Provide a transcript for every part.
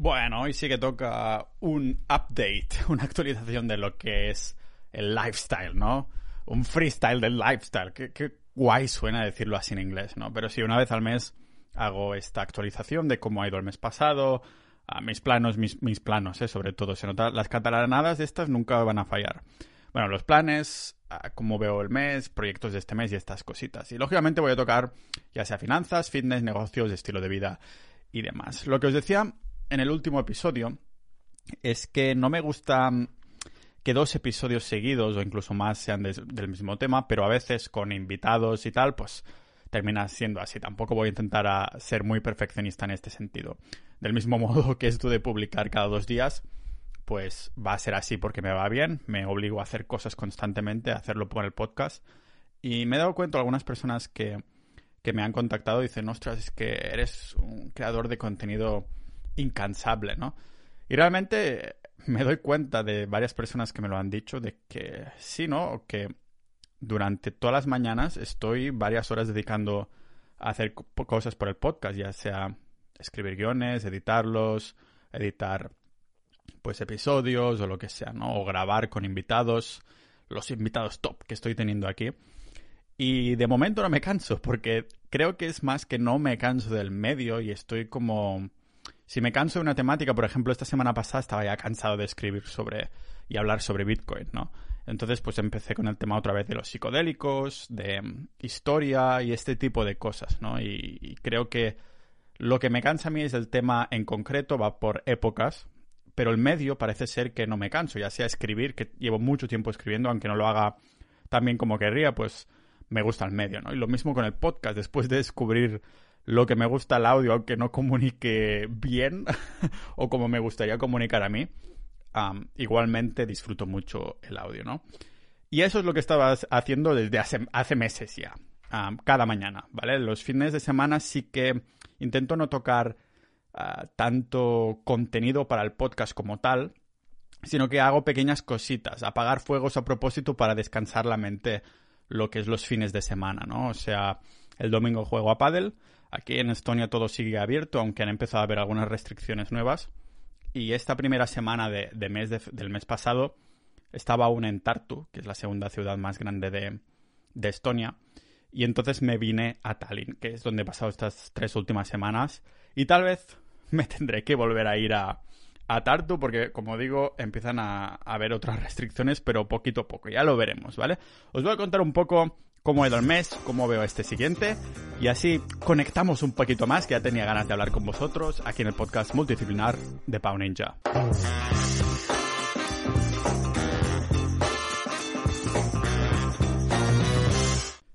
Bueno, hoy sí que toca un update, una actualización de lo que es el lifestyle, ¿no? Un freestyle del lifestyle. Qué, guay suena decirlo así en inglés, ¿no? Pero sí, una vez al mes hago esta actualización de cómo ha ido el mes pasado, a mis planos, mis, mis planos, ¿eh? sobre todo. Se nota, las catalanadas de estas nunca van a fallar. Bueno, los planes, cómo veo el mes, proyectos de este mes y estas cositas. Y lógicamente voy a tocar ya sea finanzas, fitness, negocios, estilo de vida y demás. Lo que os decía en el último episodio es que no me gusta que dos episodios seguidos o incluso más sean del mismo tema, pero a veces con invitados y tal, pues termina siendo así. Tampoco voy a intentar ser muy perfeccionista en este sentido. Del mismo modo que esto de publicar cada dos días, pues va a ser así porque me va bien, me obligo a hacer cosas constantemente, a hacerlo por el podcast. Y me he dado cuenta algunas personas que, que me han contactado dicen, ostras, es que eres un creador de contenido incansable, ¿no? Y realmente me doy cuenta de varias personas que me lo han dicho, de que sí, ¿no? Que durante todas las mañanas estoy varias horas dedicando a hacer cosas por el podcast, ya sea escribir guiones, editarlos, editar pues episodios o lo que sea, ¿no? O grabar con invitados, los invitados top que estoy teniendo aquí. Y de momento no me canso, porque creo que es más que no me canso del medio y estoy como si me canso de una temática, por ejemplo, esta semana pasada estaba ya cansado de escribir sobre y hablar sobre Bitcoin, ¿no? Entonces, pues empecé con el tema otra vez de los psicodélicos, de mm, historia y este tipo de cosas, ¿no? Y, creo que lo que me cansa a mí es el tema en concreto, va por épocas, pero el medio parece ser que no me canso, ya sea escribir, que llevo mucho tiempo escribiendo, aunque no lo haga tan bien como querría, pues me gusta el medio, ¿no? Y lo mismo con el podcast, después de descubrir lo que me gusta el audio, aunque no comunique bien o como me gustaría comunicar a mí, igualmente disfruto mucho el audio, ¿no? Y eso es lo que estaba haciendo desde hace, meses ya, cada mañana, ¿vale? Los fines de semana sí que intento no tocar ah, tanto contenido para el podcast como tal, sino que hago pequeñas cositas, apagar fuegos a propósito para descansar la mente lo que es los fines de semana, ¿no? O sea, el domingo juego a pádel, Aquí en Estonia todo sigue abierto, aunque han empezado a haber algunas restricciones nuevas. Y esta primera semana de, mes del mes pasado estaba aún en Tartu, que es la segunda ciudad más grande de, de Estonia. Y entonces me vine a Tallinn, que es donde he pasado estas tres últimas semanas. Y tal vez me tendré que volver a ir a, a Tartu porque, como digo, empiezan a, a, haber otras restricciones, pero poquito a poco. Ya lo veremos, ¿vale? Os voy a contar un poco cómo ha ido el mes, cómo veo este siguiente y así conectamos un poquito más que ya tenía ganas de hablar con vosotros aquí en el podcast multidisciplinar de Pau Ninja.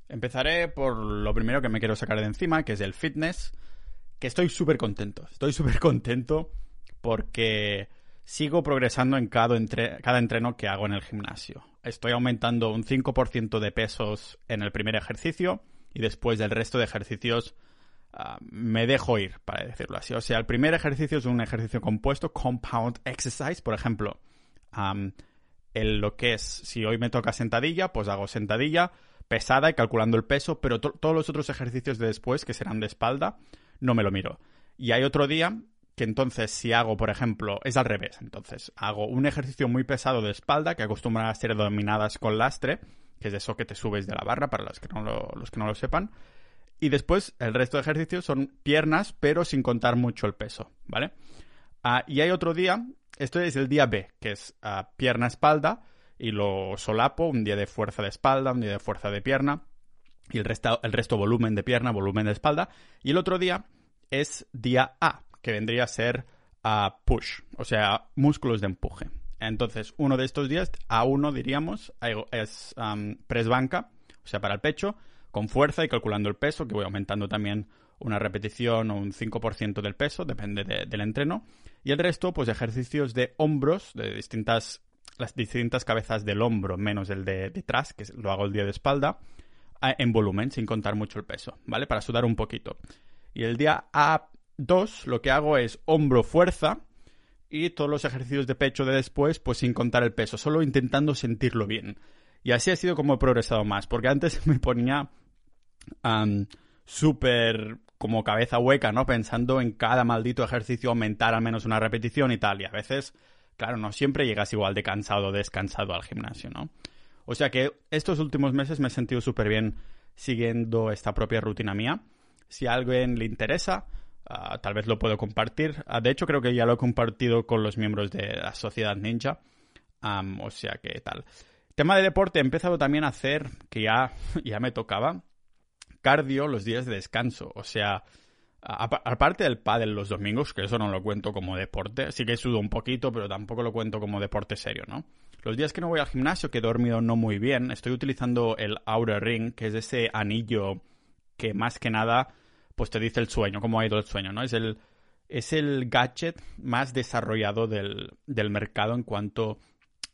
Empezaré por lo primero que me quiero sacar de encima, que es el fitness, que estoy súper contento. Estoy súper contento porque sigo progresando en cada entreno que hago en el gimnasio estoy aumentando un 5% de pesos en el primer ejercicio y después del resto de ejercicios ah, me dejo ir, para decirlo así. O sea, el primer ejercicio es un ejercicio compuesto, compound exercise, por ejemplo. lo que es, si hoy me toca sentadilla, pues hago sentadilla pesada y calculando el peso, pero todos los otros ejercicios de después, que serán de espalda, no me lo miro. Y hay otro día que entonces si hago, por ejemplo, es al revés. Entonces, hago un ejercicio muy pesado de espalda que acostumbran a ser dominadas con lastre, que es eso que te subes de la barra para los que no lo, los que no lo sepan. Y después el resto de ejercicios son piernas, pero sin contar mucho el peso, ¿vale? Ah, y hay otro día, esto es el día B, que es ah, pierna-espalda, y lo solapo, un día de fuerza de espalda, un día de fuerza de pierna, y el resto, el resto volumen de pierna, volumen de espalda. Y el otro día es día A, que vendría a ser a push, o sea, músculos de empuje. Entonces, uno de estos días, a uno diríamos, es um, press banca, o sea, para el pecho, con fuerza y calculando el peso, que voy aumentando también una repetición o un 5% del peso, depende del entreno. Y el resto, pues ejercicios de hombros, de distintas, las distintas cabezas del hombro, menos el de detrás, que lo hago el día de espalda, en volumen, sin contar mucho el peso, ¿vale? Para sudar un poquito. Y el día A Dos, lo que hago es hombro fuerza y todos los ejercicios de pecho de después, pues sin contar el peso, solo intentando sentirlo bien. Y así ha sido como he progresado más, porque antes me ponía súper como cabeza hueca, ¿no? Pensando en cada maldito ejercicio aumentar al menos una repetición y tal. Y a veces, claro, no siempre llegas igual de cansado o descansado al gimnasio, ¿no? O sea que estos últimos meses me he sentido súper bien siguiendo esta propia rutina mía. Si a alguien le interesa, ah, tal vez lo puedo compartir. Ah, de hecho, creo que ya lo he compartido con los miembros de la Sociedad Ninja. o sea que tal. Tema de deporte, he empezado también a hacer, que ya, ya me tocaba, cardio los días de descanso. O sea, aparte del pádel los domingos, que eso no lo cuento como deporte, sí que sudo un poquito, pero tampoco lo cuento como deporte serio, ¿no? Los días que no voy al gimnasio, que he dormido no muy bien, estoy utilizando el Outer Ring, que es ese anillo que más que nada, pues te dice el sueño, cómo ha ido el sueño, ¿no? Es el, es el gadget más desarrollado del, del mercado en cuanto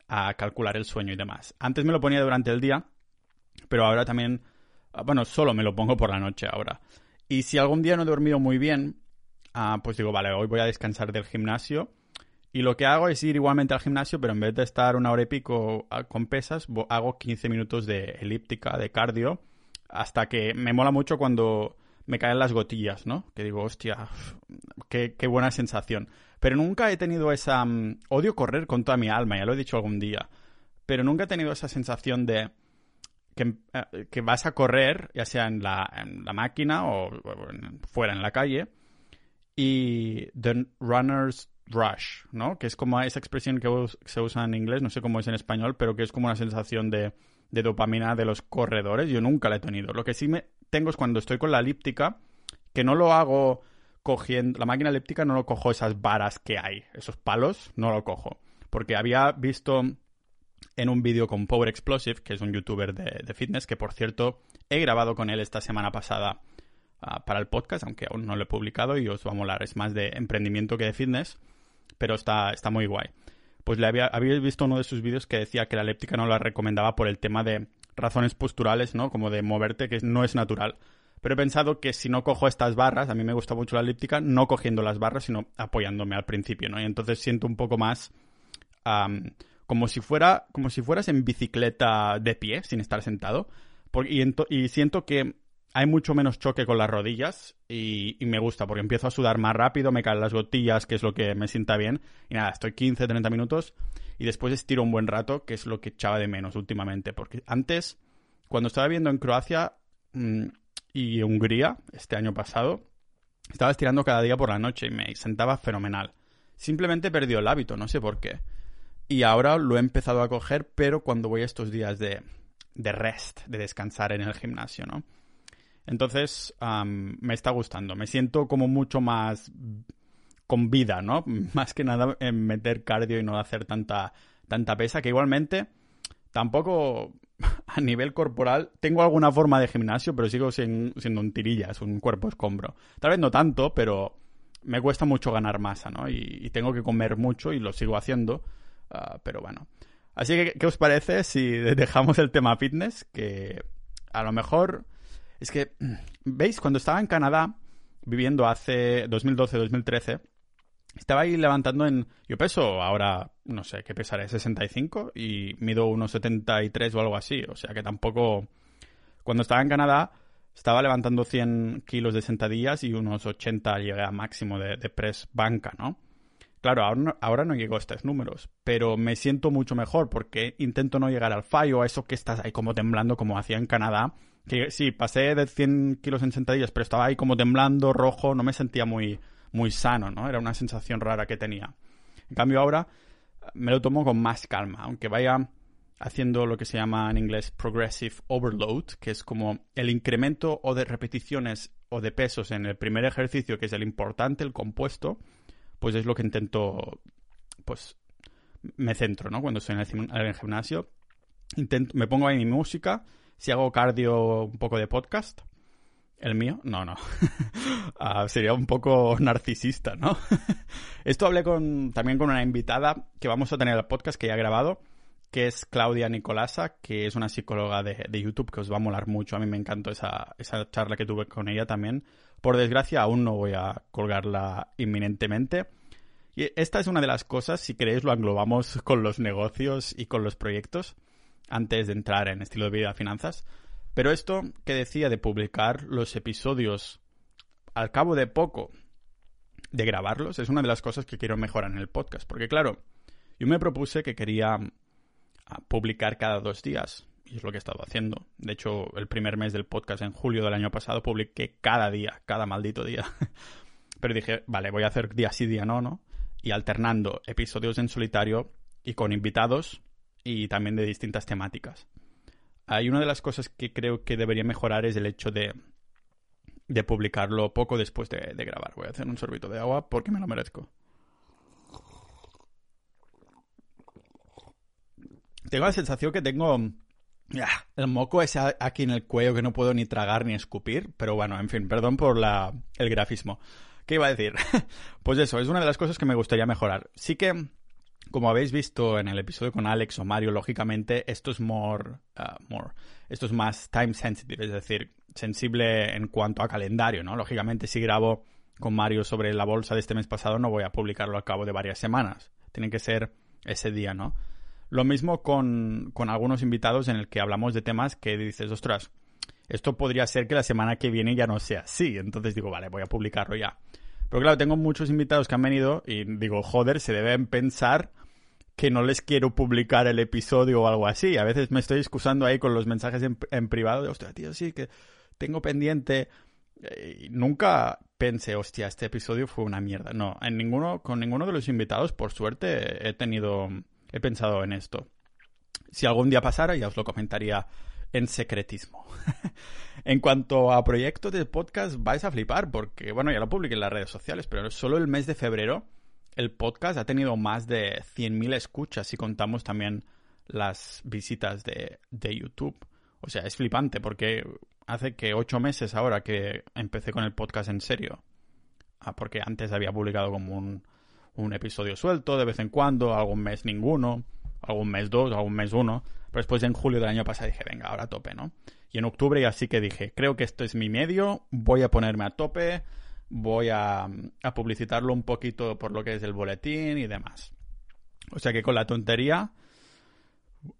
a calcular el sueño y demás. Antes me lo ponía durante el día, pero ahora también, ah, bueno, solo me lo pongo por la noche ahora. Y si algún día no he dormido muy bien, ah, pues digo, vale, hoy voy a descansar del gimnasio. Y lo que hago es ir igualmente al gimnasio, pero en vez de estar una hora y pico ah, con pesas, hago 15 minutos de elíptica, de cardio, hasta que me mola mucho cuando me caen las gotillas, ¿no? Que digo, hostia, qué, qué buena sensación. Pero nunca he tenido esa... Mm, odio correr con toda mi alma, ya lo he dicho algún día. Pero nunca he tenido esa sensación de que, eh, que vas a correr, ya sea en la, en la máquina o, fuera en la calle, y the runner's rush, ¿no? Que es como esa expresión que se usa en inglés, no sé cómo es en español, pero que es como una sensación de, de dopamina de los corredores. Yo nunca la he tenido. Lo que sí me tengo es cuando estoy con la elíptica, que no lo hago cogiendo. La máquina elíptica no lo cojo esas varas que hay, esos palos, no lo cojo. Porque había visto en un vídeo con Power Explosive, que es un youtuber de, fitness, que por cierto he grabado con él esta semana pasada ah, para el podcast, aunque aún no lo he publicado y os va a molar. Es más de emprendimiento que de fitness, pero está, está muy guay. Pues le había, había visto uno de sus vídeos que decía que la elíptica no la recomendaba por el tema de razones posturales, ¿no? Como de moverte, que no es natural. Pero he pensado que si no cojo estas barras, a mí me gusta mucho la elíptica, no cogiendo las barras, sino apoyándome al principio, ¿no? Y entonces siento un poco más como si fuera, como si fueras en bicicleta de pie, sin estar sentado. y, siento que hay mucho menos choque con las rodillas y, me gusta porque empiezo a sudar más rápido, me caen las gotillas, que es lo que me sienta bien. Y nada, estoy 15, 30 minutos y después estiro un buen rato, que es lo que echaba de menos últimamente. Porque antes, cuando estaba viendo en Croacia, mm, y Hungría este año pasado, estaba estirando cada día por la noche y me sentaba fenomenal. Simplemente perdió el hábito, no sé por qué. Y ahora lo he empezado a coger, pero cuando voy a estos días de, de rest, de descansar en el gimnasio, ¿no? Entonces, me está gustando. Me siento como mucho más con vida, ¿no? Más que nada en meter cardio y no hacer tanta, tanta pesa, que igualmente tampoco a nivel corporal tengo alguna forma de gimnasio, pero sigo siendo un tirillas, un cuerpo escombro. Tal vez no tanto, pero me cuesta mucho ganar masa, ¿no? Y, tengo que comer mucho y lo sigo haciendo, ah, pero bueno. Así que, ¿qué os parece si dejamos el tema fitness? Que a lo mejor... Es que, ¿veis? Cuando estaba en Canadá, viviendo hace 2012-2013, estaba ahí levantando en... Yo peso ahora, no sé, ¿qué pesaré? 65 y mido unos 73 o algo así. O sea que tampoco... Cuando estaba en Canadá estaba levantando 100 kilos de sentadillas y unos 80 llegué a máximo de, press banca, ¿no? Claro, ahora no, ahora no llego a estos números, pero me siento mucho mejor porque intento no llegar al fallo, a eso que estás ahí como temblando como hacía en Canadá. Sí, pasé de 100 kilos en sentadillas, pero estaba ahí como temblando, rojo, no me sentía muy muy sano, ¿no? Era una sensación rara que tenía. En cambio ahora me lo tomo con más calma, aunque vaya haciendo lo que se llama en inglés progressive overload, que es como el incremento o de repeticiones o de pesos en el primer ejercicio, que es el importante, el compuesto, pues es lo que intento, pues me centro, ¿no? Cuando estoy en el, gimnasio, intento, me pongo ahí mi música, si hago cardio, un poco de podcast, ¿El mío? No, no. Ah, sería un poco narcisista, ¿no? Esto hablé con, también con una invitada que vamos a tener el podcast que ya he grabado, que es Claudia Nicolasa, que es una psicóloga de, YouTube que os va a molar mucho. A mí me encantó esa, esa charla que tuve con ella también. Por desgracia, aún no voy a colgarla inminentemente. Y esta es una de las cosas, si queréis, lo englobamos con los negocios y con los proyectos, antes de entrar en estilo de vida finanzas. Pero esto que decía de publicar los episodios al cabo de poco de grabarlos, es una de las cosas que quiero mejorar en el podcast. Porque claro, yo me propuse que quería ah, publicar cada dos días. Y es lo que he estado haciendo. De hecho, el primer mes del podcast, en julio del año pasado, publiqué cada día, cada maldito día. Pero dije, vale, voy a hacer día sí, día no, ¿no? Y alternando episodios en solitario y con invitados y también de distintas temáticas. Hay una de las cosas que creo que debería mejorar es el hecho de, de publicarlo poco después de, grabar. Voy a hacer un sorbito de agua porque me lo merezco. Tengo la sensación que tengo el moco ese aquí en el cuello que no puedo ni tragar ni escupir, pero bueno, en fin, perdón por la, el grafismo. ¿Qué iba a decir? pues eso, es una de las cosas que me gustaría mejorar. Sí que, como habéis visto en el episodio con Alex o Mario, lógicamente esto es more, uh, more, esto es más time sensitive, es decir, sensible en cuanto a calendario, ¿no? Lógicamente si grabo con Mario sobre la bolsa de este mes pasado no voy a publicarlo al cabo de varias semanas. Tiene que ser ese día, ¿no? Lo mismo con, con algunos invitados en el que hablamos de temas que dices, ostras, esto podría ser que la semana que viene ya no sea así. Entonces digo, vale, voy a publicarlo ya. Pero claro, tengo muchos invitados que han venido y digo, joder, se deben pensar que no les quiero publicar el episodio o algo así. A veces me estoy excusando ahí con los mensajes en, privado de, hostia, tío, sí, que tengo pendiente. Eh, nunca pensé, hostia, este episodio fue una mierda. No, en ninguno, con ninguno de los invitados, por suerte, he tenido, he pensado en esto. Si algún día pasara, ya os lo comentaría en secretismo. en cuanto a proyectos de podcast, vais a flipar porque, bueno, ya lo publiqué en las redes sociales, pero solo el mes de febrero el podcast ha tenido más de 100.000 escuchas si contamos también las visitas de, de YouTube. O sea, es flipante porque hace que ocho meses ahora que empecé con el podcast en serio. Ah, porque antes había publicado como un, un episodio suelto de vez en cuando, algún mes ninguno, algún mes dos, algún mes uno. Pero después en julio del año pasado dije, venga, ahora a tope, ¿no? Y en octubre así que dije, creo que esto es mi medio, voy a ponerme a tope, voy a, a publicitarlo un poquito por lo que es el boletín y demás. O sea que con la tontería,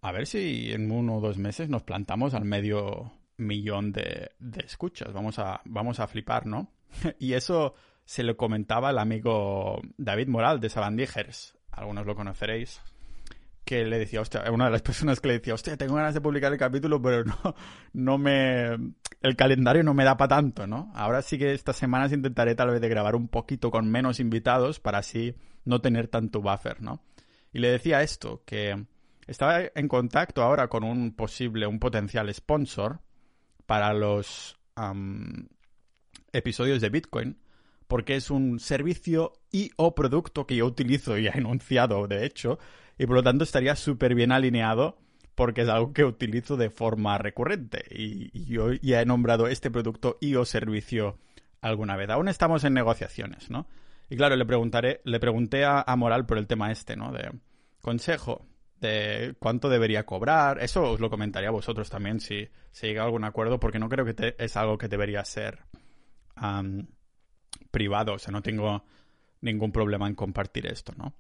a ver si en uno o dos meses nos plantamos al medio millón de, de escuchas. Vamos a, vamos a flipar, ¿no? y eso se lo comentaba el amigo David Moral de Sabandijers. Algunos lo conoceréis que le decía, hostia, una de las personas que le decía, hostia, tengo ganas de publicar el capítulo, pero no, no me, el calendario no me da para tanto, ¿no? Ahora sí que estas semanas intentaré tal vez de grabar un poquito con menos invitados para así no tener tanto buffer, ¿no? Y le decía esto, que estaba en contacto ahora con un posible, un potencial sponsor para los episodios de Bitcoin, porque es un servicio y o producto que yo utilizo y he enunciado, de hecho, y por lo tanto estaría súper bien alineado porque es algo que utilizo de forma recurrente y, yo ya he nombrado este producto y o servicio alguna vez. Aún estamos en negociaciones, ¿no? Y claro, le preguntaré, le pregunté a, Moral por el tema este, ¿no? De consejo, de cuánto debería cobrar. Eso os lo comentaría a vosotros también si, se llega a algún acuerdo, porque no creo que es algo que debería ser privado. O sea, no tengo ningún problema en compartir esto, ¿no?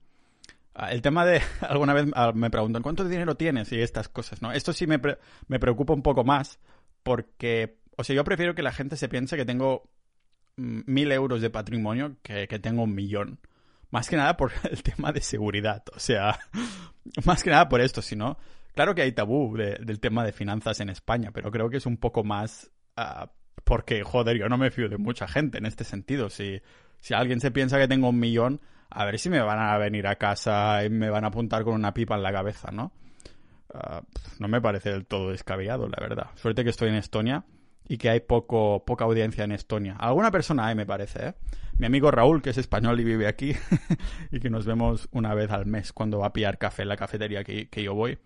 Ah, el tema de, alguna vez ah, me preguntan, ¿cuánto dinero tienes? Y estas cosas, ¿no? Esto sí me, me preocupa un poco más porque, o sea, yo prefiero que la gente se piense que tengo mm, mil euros de patrimonio que, que tengo un millón. Más que nada por el tema de seguridad, o sea, más que nada por esto, sino, claro que hay tabú del tema de finanzas en España, pero creo que es un poco más ah, porque, joder, yo no me fío de mucha gente en este sentido. Si, si alguien se piensa que tengo un millón, a ver si me van a venir a casa y me van a apuntar con una pipa en la cabeza, ¿no? Ah, no me parece del todo descabellado, la verdad. Suerte que estoy en Estonia y que hay poco, poca audiencia en Estonia. Alguna persona me parece, ¿eh? Mi amigo Raúl, que es español y vive aquí, y que nos vemos una vez al mes cuando va a pillar café en la cafetería que, yo voy,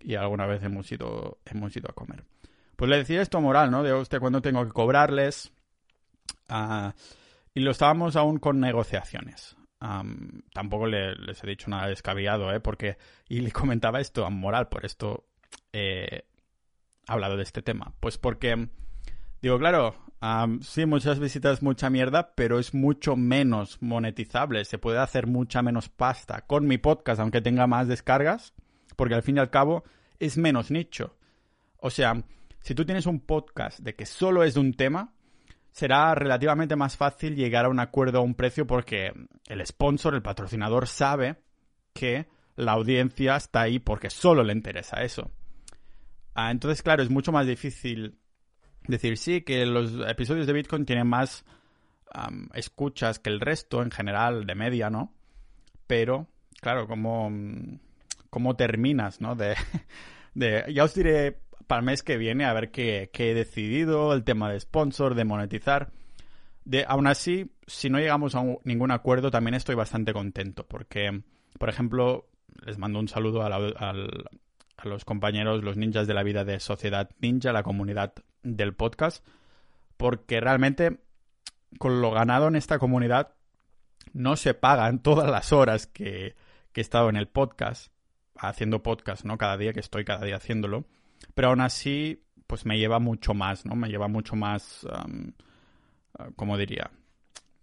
y alguna vez hemos ido, hemos ido a comer. Pues le decía esto a Moral, ¿no? De, usted cuándo tengo que cobrarles? Ah, y lo estábamos aún con negociaciones tampoco les he dicho nada descabellado, ¿eh? Porque, y le comentaba esto a Moral, por esto he hablado de este tema. Pues porque, digo, claro, sí, muchas visitas, mucha mierda, pero es mucho menos monetizable. Se puede hacer mucha menos pasta con mi podcast, aunque tenga más descargas, porque al fin y al cabo es menos nicho. O sea, si tú tienes un podcast de que solo es de un tema, será relativamente más fácil llegar a un acuerdo a un precio porque el sponsor, el patrocinador, sabe que la audiencia está ahí porque solo le interesa eso. Ah, entonces, claro, es mucho más difícil decir sí que los episodios de Bitcoin tienen más escuchas que el resto en general de media, ¿no? Pero, claro, como, como terminas, ¿no? De, de, ya os diré para el mes que viene a ver qué, qué he decidido, el tema de sponsor, de monetizar. De, aún así, si no llegamos a ningún acuerdo, también estoy bastante contento, porque, por ejemplo, les mando un saludo a, a los compañeros, los ninjas de la vida de Sociedad Ninja, la comunidad del podcast, porque realmente con lo ganado en esta comunidad no se pagan todas las horas que, que he estado en el podcast, haciendo podcast, ¿no? Cada día que estoy, cada día haciéndolo. Pero aún así, pues me lleva mucho más, ¿no? Me lleva mucho más, um, ¿cómo diría?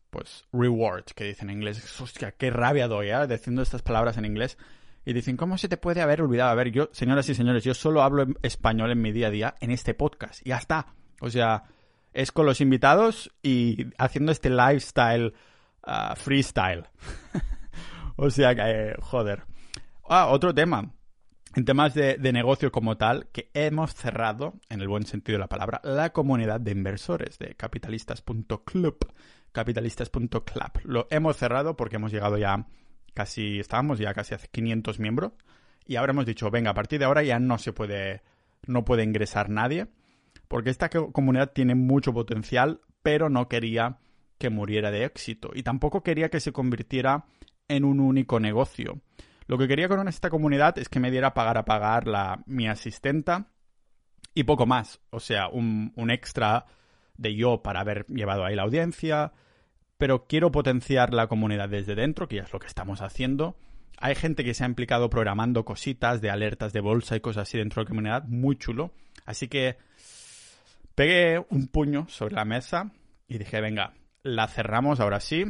Pues reward, que dicen en inglés. Hostia, qué rabia doy, ¿eh? Diciendo estas palabras en inglés. Y dicen, ¿cómo se te puede haber olvidado? A ver, yo, señoras y señores, yo solo hablo español en mi día a día en este podcast. Y ya está. O sea, es con los invitados y haciendo este lifestyle uh, freestyle. o sea que, joder. Ah, otro tema. En temas de, negocio como tal, que hemos cerrado, en el buen sentido de la palabra, la comunidad de inversores de capitalistas.club. Capitalistas.club. Lo hemos cerrado porque hemos llegado ya casi, estábamos ya casi a 500 miembros. Y ahora hemos dicho, venga, a partir de ahora ya no se puede, no puede ingresar nadie porque esta comunidad tiene mucho potencial, pero no quería que muriera de éxito y tampoco quería que se convirtiera en un único negocio. Lo que quería con esta comunidad es que me diera pagar a pagar la, mi asistenta y poco más. O sea, un, un extra de yo para haber llevado ahí la audiencia. Pero quiero potenciar la comunidad desde dentro, que ya es lo que estamos haciendo. Hay gente que se ha implicado programando cositas de alertas de bolsa y cosas así dentro de la comunidad, muy chulo. Así que Pegué un puño sobre la mesa y dije, venga, la cerramos ahora sí.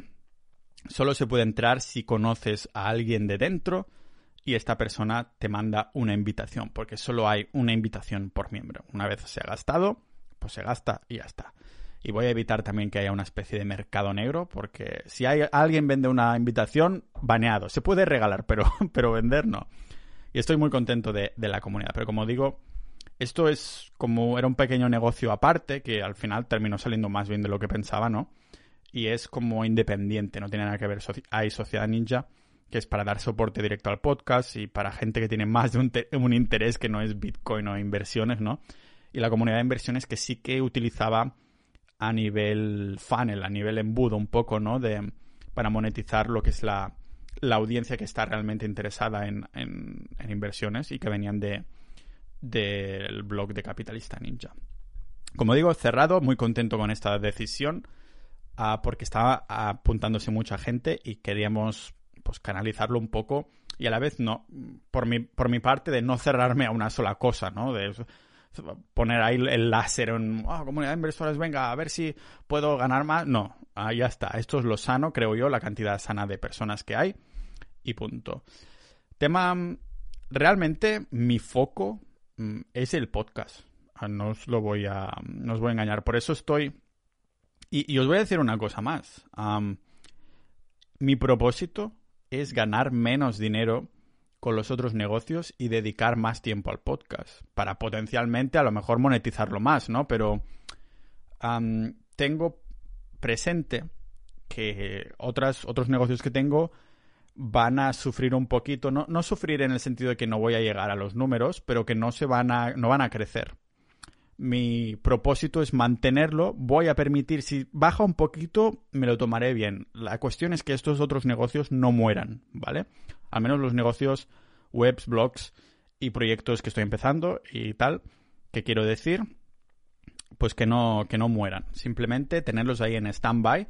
Solo se puede entrar si conoces a alguien de dentro y esta persona te manda una invitación, porque solo hay una invitación por miembro. Una vez se ha gastado, pues se gasta y ya está. Y voy a evitar también que haya una especie de mercado negro, porque si hay, alguien vende una invitación, baneado. Se puede regalar, pero, pero vender no. Y estoy muy contento de, de la comunidad. Pero como digo, esto es como era un pequeño negocio aparte que al final terminó saliendo más bien de lo que pensaba, ¿no? Y es como independiente, no tiene nada que ver. Hay Sociedad Ninja, que es para dar soporte directo al podcast y para gente que tiene más de un, un interés que no es Bitcoin o inversiones, ¿no? Y la comunidad de inversiones que sí que utilizaba a nivel funnel, a nivel embudo un poco, ¿no? De, para monetizar lo que es la, la audiencia que está realmente interesada en, en inversiones y que venían de, del blog de Capitalista Ninja. Como digo, cerrado, muy contento con esta decisión ah, porque estaba apuntándose mucha gente y queríamos pues canalizarlo un poco y a la vez no, por mi, por mi parte, de no cerrarme a una sola cosa, ¿no? De poner ahí el láser en oh, comunidad de inversores, venga, a ver si puedo ganar más. No, ahí ya está. Esto es lo sano, creo yo, la cantidad sana de personas que hay y punto. Tema, realmente mi foco Mm, es el podcast. Ah, no os lo voy a, no os voy a engañar. Por eso estoy... Y, os voy a decir una cosa más. mi propósito es ganar menos dinero con los otros negocios y dedicar más tiempo al podcast. Para potencialmente a lo mejor monetizarlo más, ¿no? Pero tengo presente que otras, otros negocios que tengo van a sufrir un poquito, no, no sufrir en el sentido de que no voy a llegar a los números, pero que no se van a, no van a crecer. Mi propósito es mantenerlo, voy a permitir, si baja un poquito, me lo tomaré bien. La cuestión es que estos otros negocios no mueran, ¿vale? Al menos los negocios webs, blogs y proyectos que estoy empezando y tal, que quiero decir, pues que no, que no mueran. Simplemente tenerlos ahí en stand-by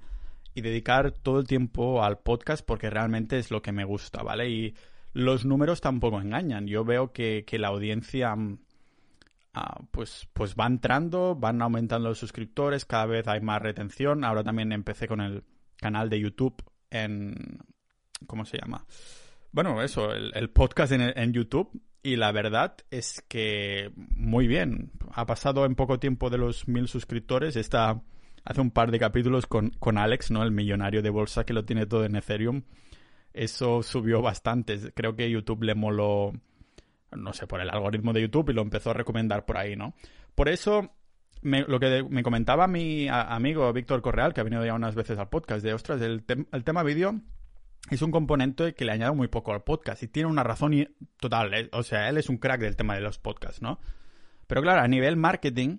y dedicar todo el tiempo al podcast porque realmente es lo que me gusta, ¿vale? Y los números tampoco engañan. Yo veo que, la audiencia mm, ah, pues, pues va entrando, van aumentando los suscriptores, cada vez hay más retención. Ahora también empecé con el canal de YouTube en... ¿Cómo se llama? Bueno, eso, el, podcast en, en YouTube. Y la verdad es que muy bien. Ha pasado en poco tiempo de los mil suscriptores. Está hace un par de capítulos con, con Alex, ¿no? El millonario de bolsa que lo tiene todo en Ethereum. Eso subió bastante. Creo que YouTube le moló, no sé, por el algoritmo de YouTube y lo empezó a recomendar por ahí, ¿no? Por eso, lo que me comentaba mi amigo Víctor Correal, que ha venido ya unas veces al podcast, de ostras, el, el tema vídeo es un componente que le añade muy poco al podcast y tiene una razón total. Eh, o sea, él es un crack del tema de los podcasts, ¿no? Pero claro, a nivel marketing,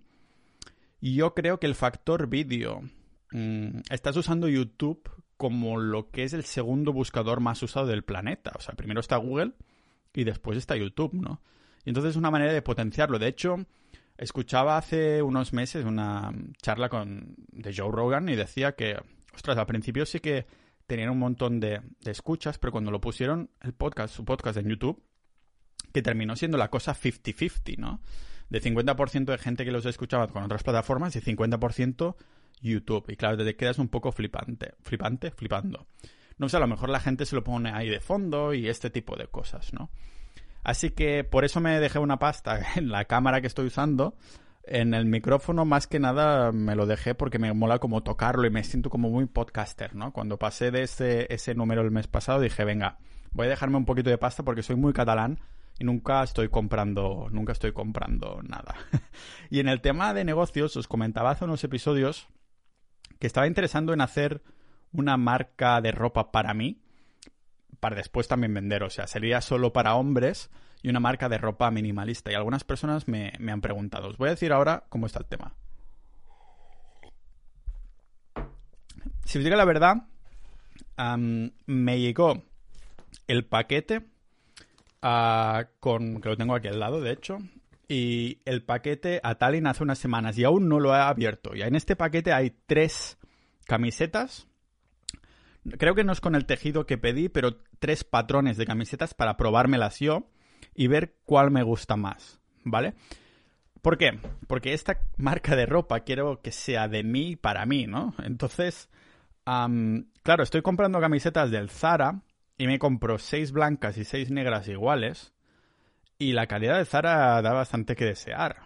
yo creo que el factor vídeo. Mm, estás usando YouTube como lo que es el segundo buscador más usado del planeta. O sea, primero está Google y después está YouTube, ¿no? Y entonces es una manera de potenciarlo. De hecho, escuchaba hace unos meses una charla con, de Joe Rogan y decía que, ostras, al principio sí que tenían un montón de, de escuchas, pero cuando lo pusieron el podcast, su podcast en YouTube, que terminó siendo la cosa 50-50, ¿no? De 50% de gente que los escuchaba con otras plataformas y 50% YouTube. Y claro, te quedas un poco flipante. ¿Flipante? Flipando. No sé, a lo mejor la gente se lo pone ahí de fondo y este tipo de cosas, ¿no? Así que por eso me dejé una pasta en la cámara que estoy usando. En el micrófono, más que nada, me lo dejé porque me mola como tocarlo y me siento como muy podcaster, ¿no? Cuando pasé de ese, ese número el mes pasado dije, venga, voy a dejarme un poquito de pasta porque soy muy catalán y nunca estoy comprando, nunca estoy comprando nada. y en el tema de negocios, os comentaba hace unos episodios que estaba interesando en hacer una marca de ropa para mí, para después también vender, o sea, sería solo para hombres y una marca de ropa minimalista. Y algunas personas me, han preguntado. Os voy a decir ahora cómo está el tema. Si os digo la verdad, me llegó el paquete con, que lo tengo aquí al lado, de hecho, y el paquete a Tallinn hace unas semanas y aún no lo he abierto. Y en este paquete hay tres camisetas. Creo que no es con el tejido que pedí, pero tres patrones de camisetas para probármelas yo y ver cuál me gusta más, ¿vale? ¿Por qué? Porque esta marca de ropa quiero que sea de mí para mí, ¿no? Entonces, claro, estoy comprando camisetas del Zara y me compro seis blancas y seis negras iguales. Y la calidad de Zara da bastante que desear.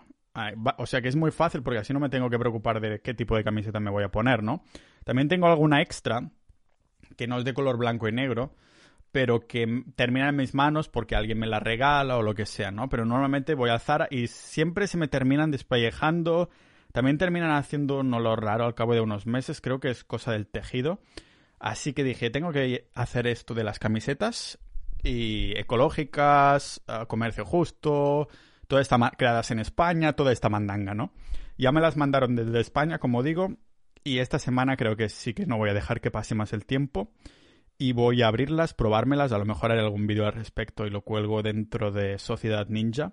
O sea que es muy fácil porque así no me tengo que preocupar de qué tipo de camiseta me voy a poner, ¿no? También tengo alguna extra que no es de color blanco y negro, pero que termina en mis manos porque alguien me la regala o lo que sea, ¿no? Pero normalmente voy a Zara y siempre se me terminan despellejando. También terminan haciendo un olor raro al cabo de unos meses, creo que es cosa del tejido. Así que dije, tengo que hacer esto de las camisetas y ecológicas, comercio justo, toda esta creadas en España, toda esta mandanga, ¿no? Ya me las mandaron desde España, como digo, y esta semana creo que sí que no voy a dejar que pase más el tiempo y voy a abrirlas, probármelas, a lo mejor haré algún vídeo al respecto y lo cuelgo dentro de Sociedad Ninja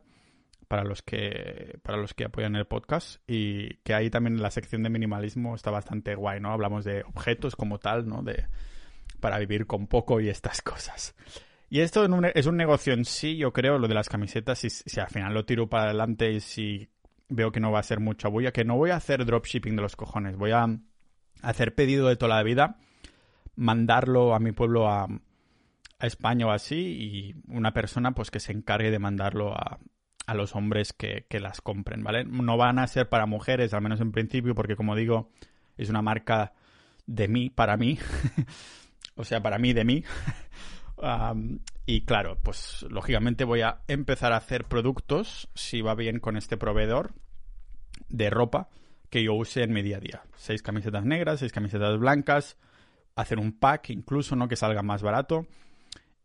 para los que para los que apoyan el podcast y que ahí también la sección de minimalismo está bastante guay, ¿no? Hablamos de objetos como tal, ¿no? De para vivir con poco y estas cosas. Y esto es un negocio en sí, yo creo, lo de las camisetas, si, si al final lo tiro para adelante y si veo que no va a ser mucha bulla, que no voy a hacer dropshipping de los cojones, voy a hacer pedido de toda la vida, mandarlo a mi pueblo a, a España o así y una persona pues que se encargue de mandarlo a, a los hombres que, las compren, ¿vale? No van a ser para mujeres, al menos en principio, porque como digo, es una marca de mí, para mí. o sea, para mí, de mí. y claro, pues lógicamente voy a empezar a hacer productos, si va bien con este proveedor, de ropa que yo use en mi día a día. Seis camisetas negras, seis camisetas blancas, hacer un pack incluso, ¿no? Que salga más barato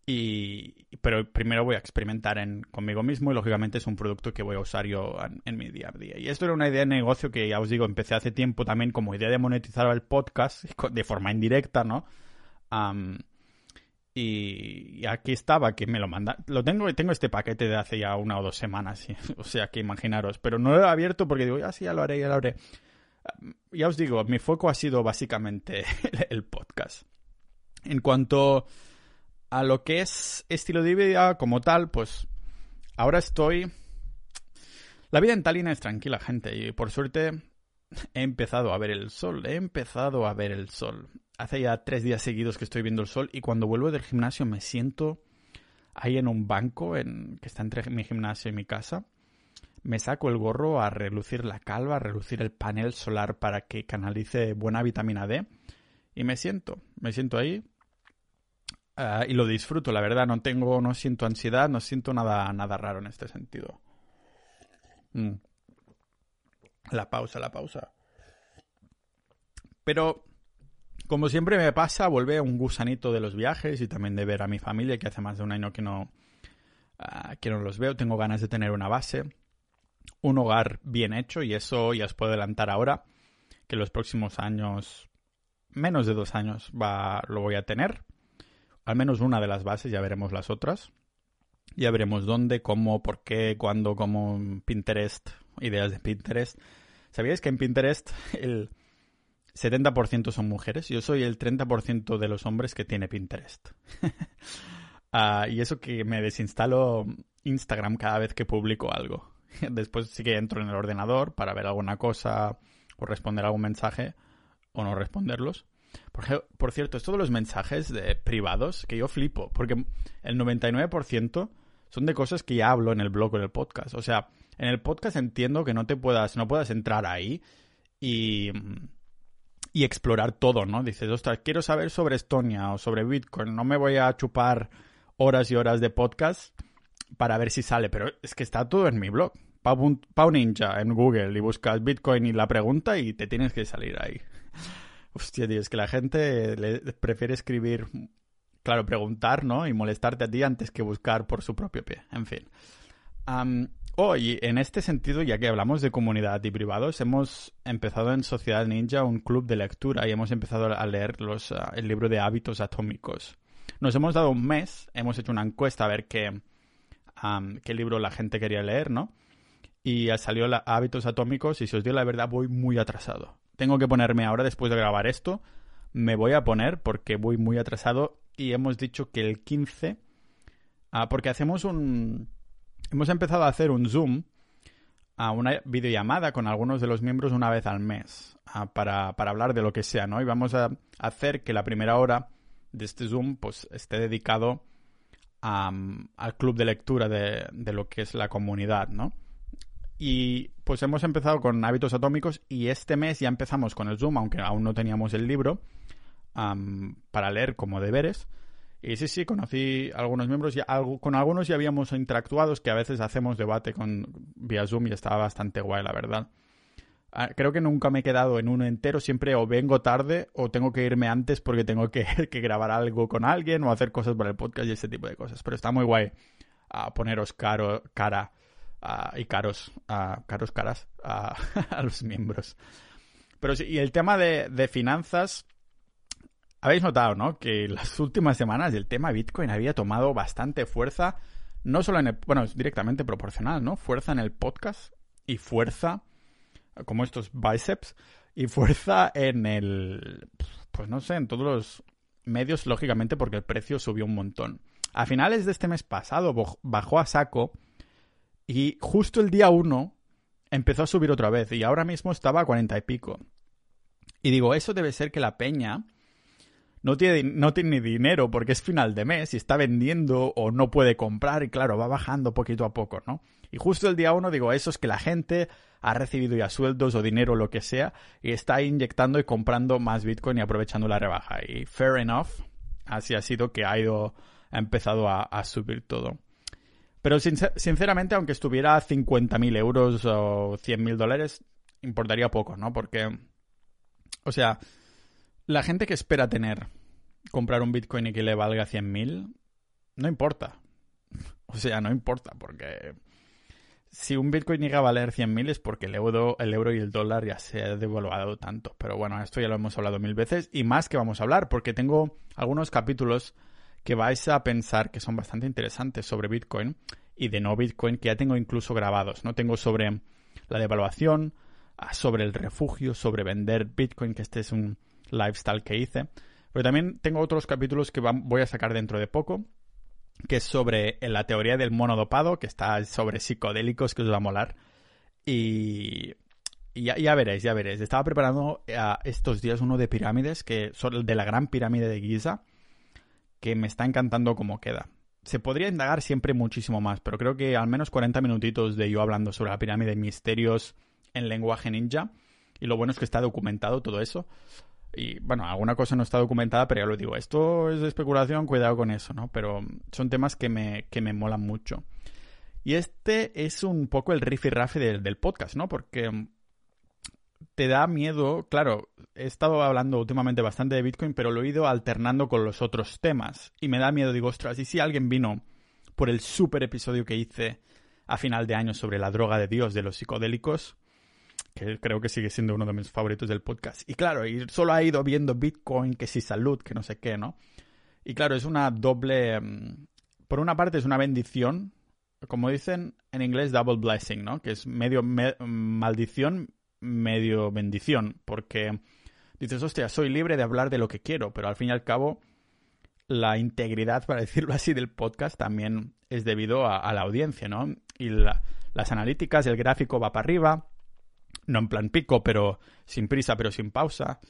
y, pero primero voy a experimentar en, conmigo mismo y lógicamente es un producto que voy a usar yo en, mi día a día. Y esto era una idea de negocio que ya os digo, empecé hace tiempo también como idea de monetizar el podcast de forma indirecta, ¿no? Y, aquí estaba, que me lo manda. Lo tengo, tengo este paquete de hace ya una o dos semanas, o sea que imaginaros, pero no lo he abierto porque digo, ya sí, ya lo haré, ya lo haré. Ya os digo, mi foco ha sido básicamente el podcast. En cuanto a lo que es estilo de vida como tal, pues ahora estoy... La vida en Tallinn es tranquila, gente, y por suerte he empezado a ver el sol, he empezado a ver el sol. Hace ya tres días seguidos que estoy viendo el sol y cuando vuelvo del gimnasio me siento ahí en un banco en, que está entre mi gimnasio y mi casa. me saco el gorro a relucir la calva, a relucir el panel solar para que canalice buena vitamina D y me siento, me siento ahí ah, y lo disfruto, la verdad, no tengo, no siento ansiedad, no siento nada, nada raro en este sentido. Mm. La pausa, la pausa. Pero, como siempre me pasa, vuelve un gusanito de los viajes y también de ver a mi familia, que hace más de un año que no, ah, que no los veo. Tengo ganas de tener una base un hogar bien hecho y eso ya os puedo adelantar ahora que los próximos años, menos de dos años, va, lo voy a tener. Al menos una de las bases, ya veremos las otras. Ya veremos dónde, cómo, por qué, cuándo, cómo Pinterest, ideas de Pinterest. ¿Sabíais que en Pinterest el 70% son mujeres? Yo soy el 30% de los hombres que tiene Pinterest. Ah, y eso que me desinstalo Instagram cada vez que publico algo. Después sí que entro en el ordenador para ver alguna cosa o responder algún mensaje o no responderlos. Por, por cierto, esto de los mensajes de privados, que yo flipo, porque el 99% son de cosas que ya hablo en el blog o en el podcast. O sea, en el podcast entiendo que no te puedas, no puedas entrar ahí y, y explorar todo, ¿no? Dices, ostras, quiero saber sobre Estonia o sobre Bitcoin, no me voy a chupar horas y horas de podcast para ver si sale, pero es que está todo en mi blog. Pau, Ninja en Google y buscas Bitcoin y la pregunta y te tienes que salir ahí. Hostia, tío, es que la gente le prefiere escribir, claro, preguntar, ¿no? Y molestarte a ti antes que buscar por su propio pie. En fin. Hoy, en este sentido, ya que hablamos de comunidad y privados, hemos empezado en Sociedad Ninja un club de lectura y hemos empezado a leer los, ah, el libro de hábitos atómicos. Nos hemos dado un mes, hemos hecho una encuesta a ver qué, qué libro la gente quería leer, ¿no? y salió la Hábitos Atómicos y si os digo la verdad voy muy atrasado. Tengo que ponerme ahora después de grabar esto, me voy a poner porque voy muy atrasado y hemos dicho que el 15, ah, porque hacemos un... Hemos empezado a hacer un Zoom a una videollamada con algunos de los miembros una vez al mes para, para, hablar de lo que sea, ¿no? Y vamos a hacer que la primera hora de este Zoom pues esté dedicado al club de lectura de, de lo que es la comunidad, ¿no? Y pues hemos empezado con hábitos atómicos y este mes ya empezamos con el Zoom, aunque aún no teníamos el libro, para leer como deberes. Y sí, sí, conocí algunos miembros, ya, con algunos ya habíamos interactuado, que a veces hacemos debate con vía Zoom y estaba bastante guay, la verdad. Ah, creo que nunca me he quedado en uno entero, siempre o vengo tarde o tengo que irme antes porque tengo que, grabar algo con alguien o hacer cosas para el podcast y ese tipo de cosas. Pero está muy guay a poneros caro, cara y caros, caros caras a, los miembros. Pero sí, y el tema de, finanzas, habéis notado, ¿no? Que las últimas semanas el tema Bitcoin había tomado bastante fuerza, no solo en el, bueno, es directamente proporcional, ¿no? Fuerza en el podcast y fuerza, como estos biceps, y fuerza en el, pues no sé, en todos los medios, lógicamente, porque el precio subió un montón. A finales de este mes pasado bajó a saco y justo el día 1 empezó a subir otra vez y ahora mismo estaba a 40 y pico. Y digo, eso debe ser que la peña no tiene, no tiene dinero porque es final de mes y está vendiendo o no puede comprar y claro, va bajando poquito a poco, ¿no? Y justo el día 1 digo, eso es que la gente ha recibido ya sueldos o dinero o lo que sea y está inyectando y comprando más Bitcoin y aprovechando la rebaja. Y fair enough, así ha sido que ha ido, ha empezado a subir todo. Pero sinceramente, aunque estuviera a 50.000 euros o 100.000 dólares, importaría poco, ¿no? Porque, o sea, la gente que espera tener, comprar un Bitcoin y que le valga 100.000, no importa. O sea, no importa, porque si un Bitcoin llega a valer 100.000 es porque el euro, el euro y el dólar ya se ha devaluado tanto. Pero bueno, esto ya lo hemos hablado mil veces y más que vamos a hablar, porque tengo algunos capítulos que vais a pensar que son bastante interesantes sobre Bitcoin y de no Bitcoin que ya tengo incluso grabados, ¿no? Tengo sobre la devaluación, ah, sobre el refugio, sobre vender Bitcoin, que este es un lifestyle que hice. Pero también tengo otros capítulos que voy a sacar dentro de poco, que es sobre la teoría del monodopado, que está sobre psicodélicos, que os va a molar. Y, ya, veréis, ya veréis. Estaba preparando ah, estos días uno de pirámides, que son de la gran pirámide de Giza, que me está encantando cómo queda. se podría indagar siempre muchísimo más, pero creo que al menos 40 minutitos de yo hablando sobre la pirámide de misterios en lenguaje ninja. Y lo bueno es que está documentado todo eso. Y bueno, alguna cosa no está documentada, pero ya lo digo, esto es especulación, cuidado con eso, ¿no? Pero son temas que me, que me molan mucho. Y este es un poco el riff y rafe del, del podcast, ¿no? Porque te da miedo, claro, he estado hablando últimamente bastante de Bitcoin, pero lo he ido alternando con los otros temas. Y me da miedo, digo, ostras, ¿y si alguien vino por el super episodio que hice a final de año sobre la droga de Dios de los psicodélicos? Que creo que sigue siendo uno de mis favoritos del podcast. Y claro, y solo ha ido viendo Bitcoin, que si salud, que no sé qué, ¿no? Y claro, es una doble... Mm, por una parte es una bendición, como dicen en inglés, double blessing, ¿no? Que es medio maldición, medio bendición, porque dices, hostia, soy libre de hablar de lo que quiero, pero al fin y al cabo la integridad, para decirlo así, del podcast también es debido a, la audiencia, ¿no? Y las analíticas, el gráfico va para arriba, no en plan pico, pero sin prisa, pero sin pausa.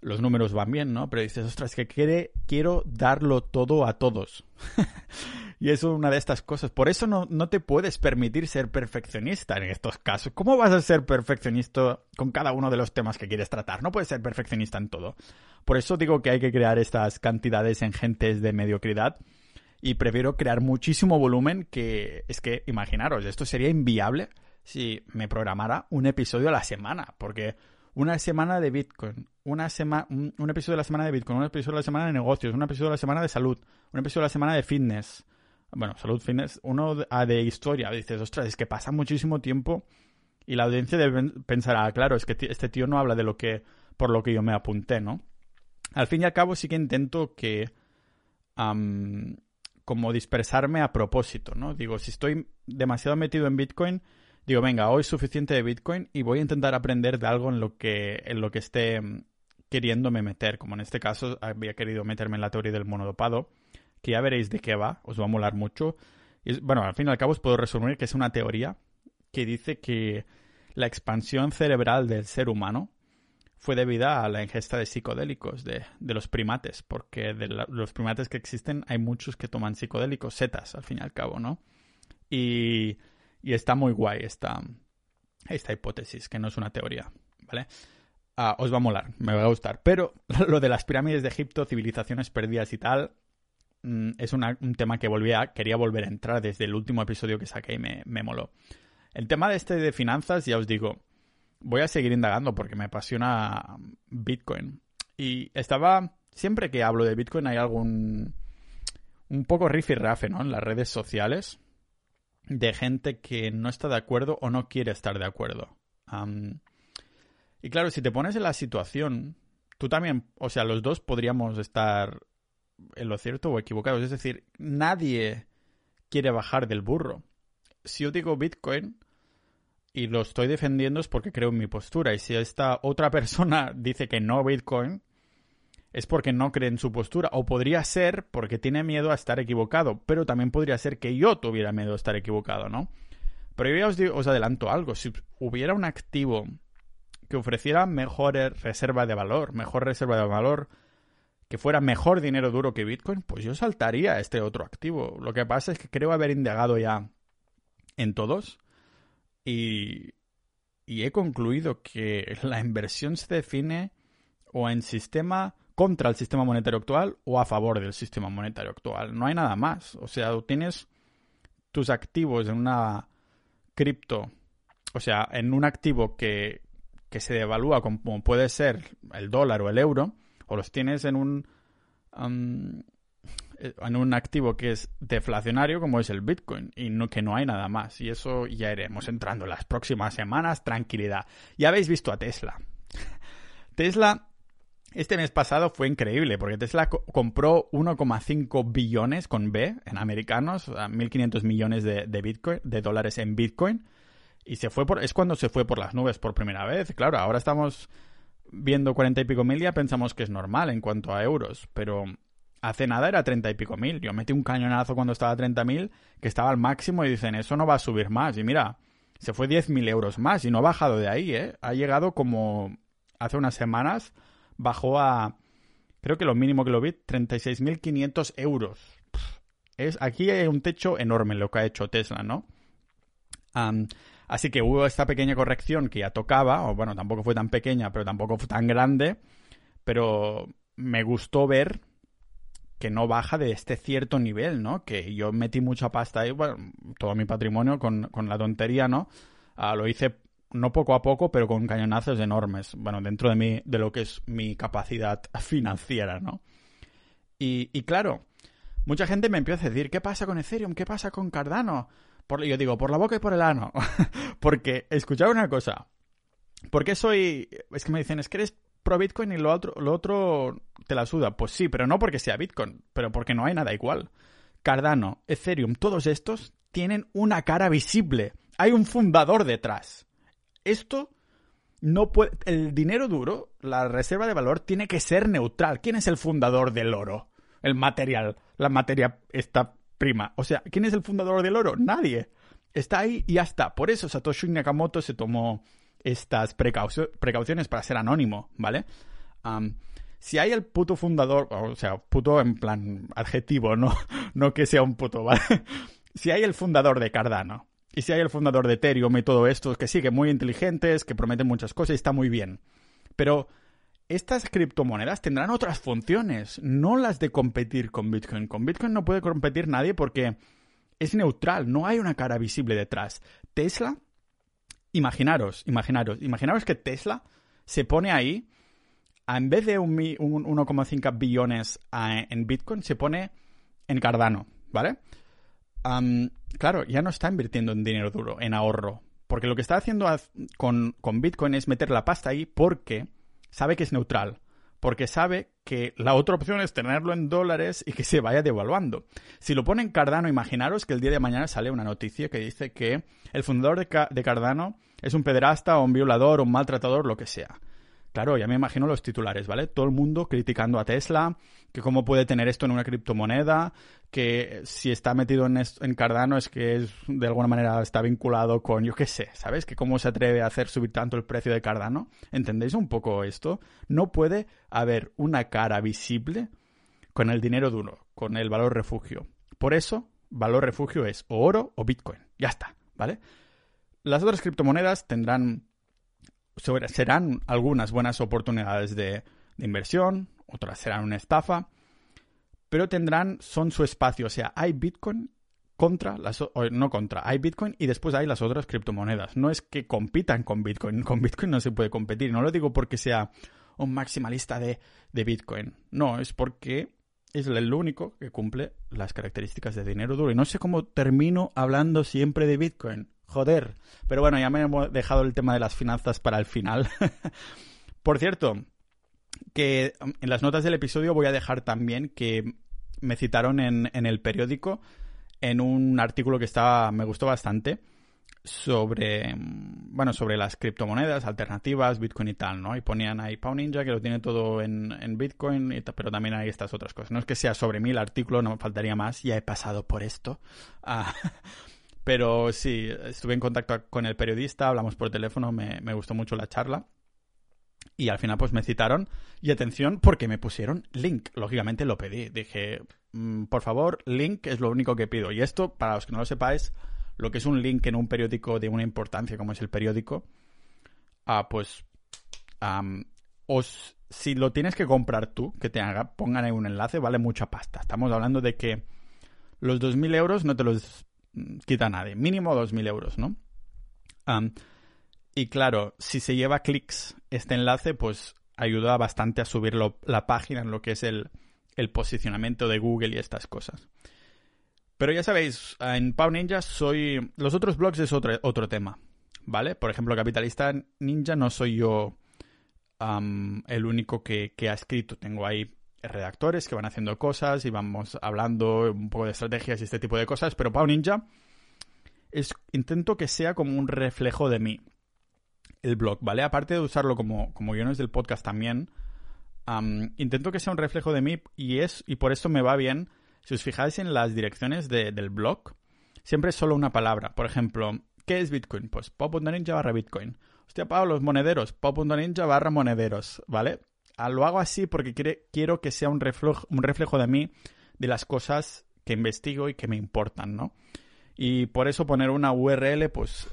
Los números van bien, ¿no? Pero dices, ostras, que quiere, quiero darlo todo a todos. y es una de estas cosas. Por eso no, no te puedes permitir ser perfeccionista en estos casos. ¿Cómo vas a ser perfeccionista con cada uno de los temas que quieres tratar? No puedes ser perfeccionista en todo. Por eso digo que hay que crear estas cantidades en gentes de mediocridad y prefiero crear muchísimo volumen que es que imaginaros, esto sería inviable si me programara un episodio a la semana, porque una semana de Bitcoin, una un, episodio de la semana de Bitcoin, un episodio de la semana de negocios, un episodio de la semana de salud, un episodio de la semana de fitness, bueno, salud, fitness, uno de, ah, de historia, dices, ostras, es que pasa muchísimo tiempo y la audiencia debe pensar, ah, claro, es que este tío no habla de lo que, por lo que yo me apunté, ¿no? Al fin y al cabo sí que intento que, como dispersarme a propósito, ¿no? Digo, si estoy demasiado metido en Bitcoin, digo, venga, hoy suficiente de Bitcoin y voy a intentar aprender de algo en lo que, en lo que esté mm, queriéndome meter. Como en este caso había querido meterme en la teoría del monodopado, que ya veréis de qué va, os va a molar mucho. Y, bueno, al fin y al cabo os puedo resumir que es una teoría que dice que la expansión cerebral del ser humano fue debida a la ingesta de psicodélicos de, de los primates, porque de los primates que existen hay muchos que toman psicodélicos, setas, al fin y al cabo, ¿no? Y y está muy guay esta, esta hipótesis, que no es una teoría, ¿vale? Ah, os va a molar, me va a gustar. Pero lo de las pirámides de Egipto, civilizaciones perdidas y tal, mm, es un tema que volvía, quería volver a entrar desde el último episodio que saqué y me, me moló. El tema de este de finanzas, ya os digo, voy a seguir indagando porque me apasiona Bitcoin. Y estaba, siempre que hablo de Bitcoin hay algún, un poco riff y rafe, ¿no? En las redes sociales de gente que no está de acuerdo o no quiere estar de acuerdo. y claro, si te pones en la situación, tú también, o sea, los dos podríamos estar en lo cierto o equivocados. Es decir, nadie quiere bajar del burro. Si yo digo Bitcoin y lo estoy defendiendo es porque creo en mi postura. Y si esta otra persona dice que no Bitcoin, es porque no cree en su postura. O podría ser porque tiene miedo a estar equivocado. Pero también podría ser que yo tuviera miedo a estar equivocado, ¿no? Pero yo ya os, adelanto algo. Si hubiera un activo que ofreciera mejor reserva de valor, mejor reserva de valor, que fuera mejor dinero duro que Bitcoin, pues yo saltaría a este otro activo. Lo que pasa es que creo haber indagado ya en todos y, y he concluido que la inversión se define o en sistema contra el sistema monetario actual o a favor del sistema monetario actual. No hay nada más. O sea, tienes tus activos en una cripto, o sea, en un activo que, que se devalúa como puede ser el dólar o el euro, o los tienes en un um, en un activo que es deflacionario como es el Bitcoin y no, que no hay nada más. Y eso ya iremos entrando en las próximas semanas. Tranquilidad. Ya habéis visto a Tesla. Tesla este mes pasado fue increíble porque Tesla compró 1,5 billones con B en americanos, 1.500 millones de, dólares en Bitcoin. Y se fue por, es cuando se fue por las nubes por primera vez. Claro, ahora estamos viendo 40 y pico mil y pensamos que es normal en cuanto a euros. Pero hace nada era 30 y pico mil. Yo metí un cañonazo cuando estaba a 30 mil que estaba al máximo y dicen, eso no va a subir más. Y mira, se fue 10.000 euros más y no ha bajado de ahí, ¿eh? Ha llegado como hace unas semanas bajó a, creo que lo mínimo que lo vi, 36.500 euros. Es, aquí hay un techo enorme lo que ha hecho Tesla, ¿no? así que hubo esta pequeña corrección que ya tocaba, o bueno, tampoco fue tan pequeña, pero tampoco fue tan grande, pero me gustó ver que no baja de este cierto nivel, ¿no? Que yo metí mucha pasta ahí, bueno, todo mi patrimonio con, la tontería, ¿no? Ah, lo hice no poco a poco, pero con cañonazos enormes, bueno, dentro de, mi, de lo que es mi capacidad financiera, ¿no? Y, y claro, mucha gente me empieza a decir, ¿qué pasa con Ethereum? ¿Qué pasa con Cardano? Por, yo digo, por la boca y por el ano. Porque, escuchad una cosa. ¿Por qué soy...? Es que me dicen, es que eres pro Bitcoin y lo otro, lo otro te la suda. Pues sí, pero no porque sea Bitcoin, pero porque no hay nada igual. Cardano, Ethereum, todos estos tienen una cara visible. Hay un fundador detrás. Esto no puede. El dinero duro, la reserva de valor, tiene que ser neutral. ¿Quién es el fundador del oro? El material, la materia esta prima. O sea, ¿quién es el fundador del oro? Nadie. Está ahí y ya está. Por eso Satoshi Nakamoto se tomó estas precauciones para ser anónimo, ¿vale? si hay el puto fundador, o sea, puto en plan adjetivo, no, no que sea un puto, ¿vale? si hay el fundador de Cardano y si hay el fundador de Ethereum y todo esto, que sí, que muy inteligentes, que prometen muchas cosas y está muy bien. Pero estas criptomonedas tendrán otras funciones, no las de competir con Bitcoin. Con Bitcoin no puede competir nadie porque es neutral, no hay una cara visible detrás. Tesla imaginaros, imaginaros, imaginaros que Tesla se pone ahí, en vez de un, 1,5 billones en Bitcoin, se pone en Cardano, ¿vale? Claro, ya no está invirtiendo en dinero duro, en ahorro. Porque lo que está haciendo con, con Bitcoin es meter la pasta ahí porque sabe que es neutral porque sabe que la otra opción es tenerlo en dólares y que se vaya devaluando. Si lo pone en Cardano, imaginaros que el día de mañana sale una noticia que dice que el fundador de, Cardano es un pederasta o un violador o un maltratador, lo que sea. Claro, ya me imagino los titulares, ¿vale? Todo el mundo criticando a Tesla, que cómo puede tener esto en una criptomoneda, que si está metido en, en Cardano es que es, de alguna manera está vinculado con, yo qué sé, ¿sabes? Que cómo se atreve a hacer subir tanto el precio de Cardano. ¿Entendéis un poco esto? No puede haber una cara visible con el dinero duro, con el valor refugio. Por eso, valor refugio es o oro o Bitcoin. Ya está, ¿vale? Las otras criptomonedas tendrán serán algunas buenas oportunidades de, inversión, otras serán una estafa, pero tendrán, son su espacio. O sea, hay Bitcoin contra las, no contra, hay Bitcoin y después hay las otras criptomonedas. No es que compitan con Bitcoin, con Bitcoin no se puede competir. No lo digo porque sea un maximalista de, de Bitcoin. No, es porque es el único que cumple las características de dinero duro. Y no sé cómo termino hablando siempre de Bitcoin. Joder. Pero bueno, ya me hemos dejado el tema de las finanzas para el final. Por cierto, que en las notas del episodio voy a dejar también que me citaron en, el periódico en un artículo que estaba, me gustó bastante sobre, bueno, sobre las criptomonedas alternativas, Bitcoin y tal, ¿no? Y ponían ahí Pau Ninja que lo tiene todo en, Bitcoin, pero también hay estas otras cosas. No es que sea sobre mí el artículo, no me faltaría más, ya he pasado por esto. Ah, pero sí, estuve en contacto con el periodista, hablamos por teléfono, me, gustó mucho la charla. Y al final pues me citaron y atención porque me pusieron link. Lógicamente lo pedí. Dije, mm, por favor, link es lo único que pido. Y esto, para los que no lo sepáis, lo que es un link en un periódico de una importancia como es el periódico, ah, pues os, si lo tienes que comprar tú, que te haga, pongan ahí un enlace, vale mucha pasta. Estamos hablando de que los 2.000 euros no te los quita nadie. Mínimo 2.000 euros, ¿no? Y claro, si se lleva clics este enlace, pues ayuda bastante a subir la página en lo que es el, posicionamiento de Google y estas cosas. Pero ya sabéis, en Pau Ninja soy... Los otros blogs es otro, otro tema, ¿vale? Por ejemplo, Capitalista Ninja no soy yo el único que, que, ha escrito. Tengo ahí redactores que van haciendo cosas y vamos hablando un poco de estrategias y este tipo de cosas, pero Pau Ninja es, intento que sea como un reflejo de mí, el blog, ¿vale? Aparte de usarlo como, como guiones del podcast también, intento que sea un reflejo de mí y es y por eso me va bien. Si os fijáis en las direcciones del blog, siempre es solo una palabra. Por ejemplo, ¿qué es Bitcoin? Pues pop.ninja barra Bitcoin. Hostia, Pau, los monederos, pop.ninja barra monederos, ¿vale? lo hago así porque quiero que sea un reflejo de mí, de las cosas que investigo y que me importan, ¿no? Y por eso poner una URL, pues,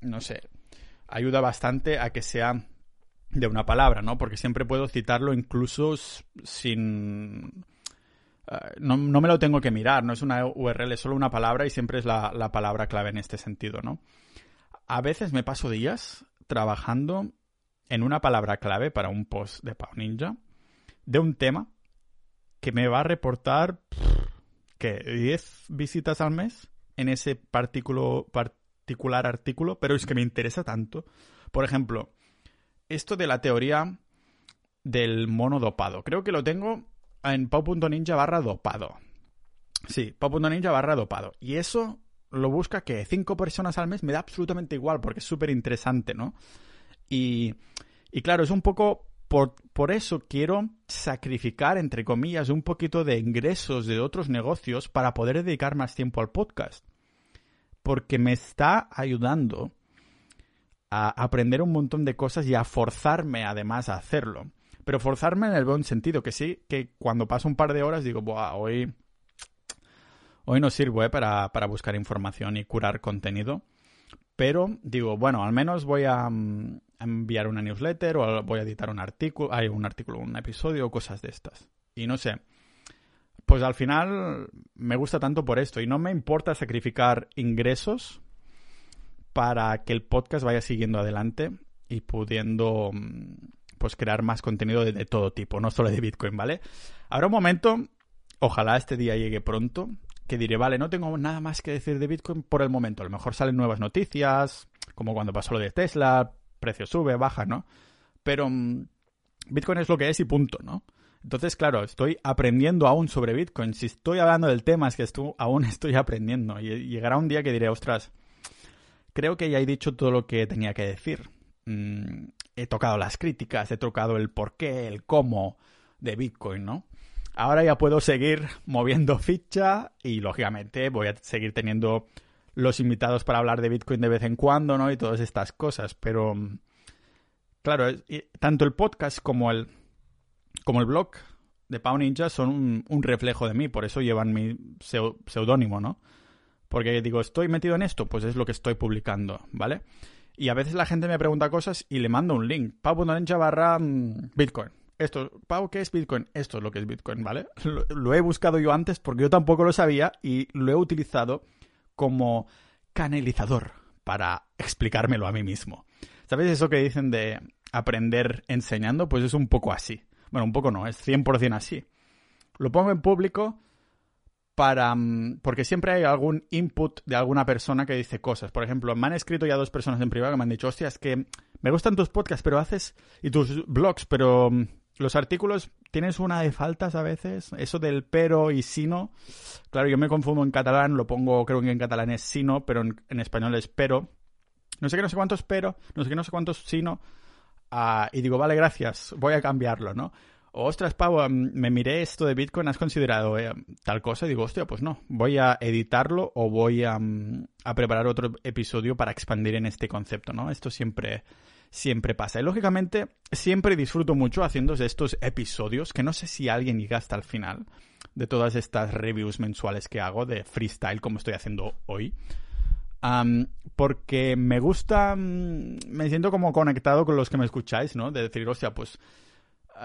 no sé, ayuda bastante a que sea de una palabra, ¿no? Porque siempre puedo citarlo incluso sin... Eh, no, me lo tengo que mirar, no es una URL, es solo una palabra y siempre es la, la palabra clave en este sentido, ¿no? A veces me paso días trabajando en una palabra clave para un post de Pau Ninja de un tema que me va a reportar que 10 visitas al mes en ese particular artículo, pero es que me interesa tanto. Por ejemplo, esto de la teoría del mono dopado. Creo que lo tengo en pau.ninja barra dopado. Sí, pau.ninja barra dopado. Y eso lo busca que cinco personas al mes me da absolutamente igual porque es súper interesante, ¿no? Y, y claro, es un poco por, por, eso quiero sacrificar, entre comillas, un poquito de ingresos de otros negocios para poder dedicar más tiempo al podcast. Porque me está ayudando a aprender un montón de cosas y a forzarme además a hacerlo. Pero forzarme en el buen sentido, que sí, que cuando paso un par de horas digo, Buah, hoy, hoy no sirvo ¿eh? para, buscar información y curar contenido. Pero digo, bueno, al menos voy a, mm, enviar una newsletter o voy a editar un artículo, hay un artículo, un episodio cosas de estas. Y no sé. Pues al final me gusta tanto por esto y no me importa sacrificar ingresos para que el podcast vaya siguiendo adelante y pudiendo mm, pues crear más contenido de, todo tipo, no solo de Bitcoin, ¿vale? Habrá un momento, ojalá este día llegue pronto, que diré, vale, no tengo nada más que decir de Bitcoin por el momento. A lo mejor salen nuevas noticias, como cuando pasó lo de Tesla, precio sube, baja, ¿no? Pero mm, Bitcoin es lo que es y punto, ¿no? Entonces, claro, estoy aprendiendo aún sobre Bitcoin. Si estoy hablando del tema es que aún estoy aprendiendo. Y llegará un día que diré, ostras, creo que ya he dicho todo lo que tenía que decir. Mm, he tocado las críticas, he tocado el por qué, el cómo de Bitcoin, ¿no? Ahora ya puedo seguir moviendo ficha y lógicamente voy a seguir teniendo los invitados para hablar de Bitcoin de vez en cuando, ¿no? Y todas estas cosas, pero mm, claro, tanto el podcast como el como el blog de Pau Ninja son un, reflejo de mí, por eso llevan mi seudónimo, ¿no? Porque digo, estoy metido en esto, pues es lo que estoy publicando, ¿vale? Y a veces la gente me pregunta cosas y le mando un link. Pau.ninja barra mm, Bitcoin. Esto, Pau, ¿qué es Bitcoin? Esto es lo que es Bitcoin, ¿vale? Lo, he buscado yo antes porque yo tampoco lo sabía y lo he utilizado como canalizador para explicármelo a mí mismo. ¿Sabes eso que dicen de aprender enseñando? Pues es un poco así. Bueno, un poco no, es 100% así. Lo pongo en público para... Mm, porque siempre hay algún input de alguna persona que dice cosas. Por ejemplo, me han escrito ya dos personas en privado que me han dicho, hostia, es que me gustan tus podcasts, pero haces... y tus blogs, pero mm, los artículos tienes una de faltas a veces. Eso del pero y sino. Claro, yo me confundo en catalán, lo pongo, creo que en catalán es sino, pero en, español es pero. No sé qué, no sé cuántos pero, no sé qué, no sé cuántos sino. Y digo, vale, gracias, voy a cambiarlo, ¿no? ostras, Pau, me miré esto de Bitcoin, ¿has considerado eh, tal cosa? Y digo, hostia, pues no, voy a editarlo o voy a, preparar otro episodio para expandir en este concepto, ¿no? Esto siempre, siempre pasa. Y lógicamente, siempre disfruto mucho haciendo estos episodios, que no sé si alguien llega hasta el final de todas estas reviews mensuales que hago de freestyle, como estoy haciendo hoy. Porque me gusta, me siento como conectado con los que me escucháis, ¿no? De decir, hostia, pues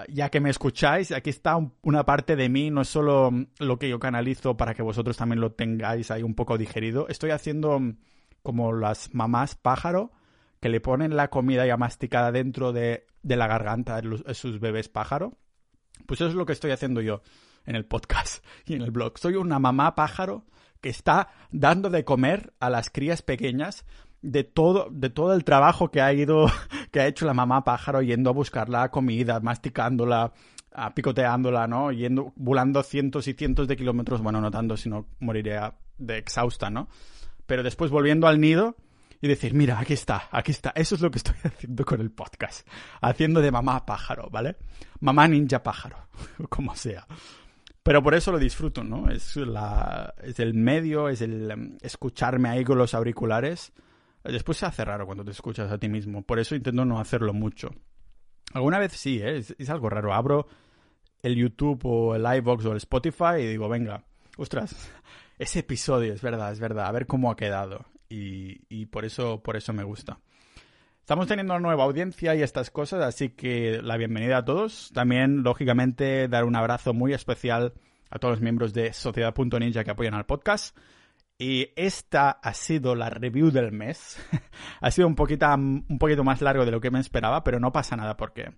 ya que me escucháis, aquí está una parte de mí, no es solo lo que yo canalizo para que vosotros también lo tengáis ahí un poco digerido. Estoy haciendo como las mamás pájaro que le ponen la comida ya masticada dentro de, la garganta de, sus bebés pájaro. Pues eso es lo que estoy haciendo yo en el podcast y en el blog. Soy una mamá pájaro que está dando de comer a las crías pequeñas de todo, de todo el trabajo que ha ido, que ha hecho la mamá pájaro yendo a buscar la comida, masticándola, picoteándola, ¿no? Yendo, volando cientos y cientos de kilómetros, bueno, no tanto, sino moriría de exhausta, ¿no? Pero después volviendo al nido y decir, mira, aquí está, aquí está. Eso es lo que estoy haciendo con el podcast. Haciendo de mamá pájaro, ¿vale? Mamá ninja pájaro, como sea. Pero por eso lo disfruto, ¿no? Es, la, es el medio, es el em, escucharme ahí con los auriculares Después se hace raro cuando te escuchas a ti mismo, por eso intento no hacerlo mucho. Alguna vez sí, ¿eh? es, algo raro. Abro el YouTube o el iVox o el Spotify y digo, venga, ostras, ese episodio, es verdad, es verdad, a ver cómo ha quedado. Y, y por eso, por eso me gusta. Estamos teniendo una nueva audiencia y estas cosas, así que la bienvenida a todos. También, lógicamente, dar un abrazo muy especial a todos los miembros de Sociedad.ninja que apoyan al podcast. Y esta ha sido la review del mes. ha sido un poquito, un poquito más largo de lo que me esperaba, pero no pasa nada porque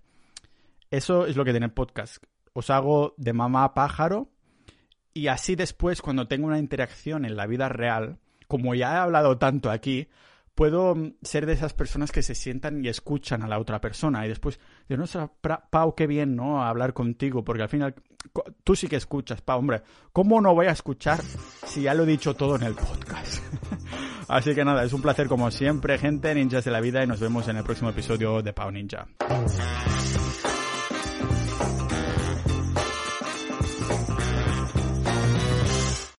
eso es lo que tiene el podcast. Os hago de mamá pájaro y así después, cuando tengo una interacción en la vida real, como ya he hablado tanto aquí, puedo ser de esas personas que se sientan y escuchan a la otra persona y después, de no Pau, qué bien, ¿no? Hablar contigo, porque al final tú sí que escuchas, Pau, hombre, ¿cómo no voy a escuchar si ya lo he dicho todo en el podcast? Así que nada, es un placer como siempre, gente, ninjas de la vida, y nos vemos en el próximo episodio de Pau Ninja.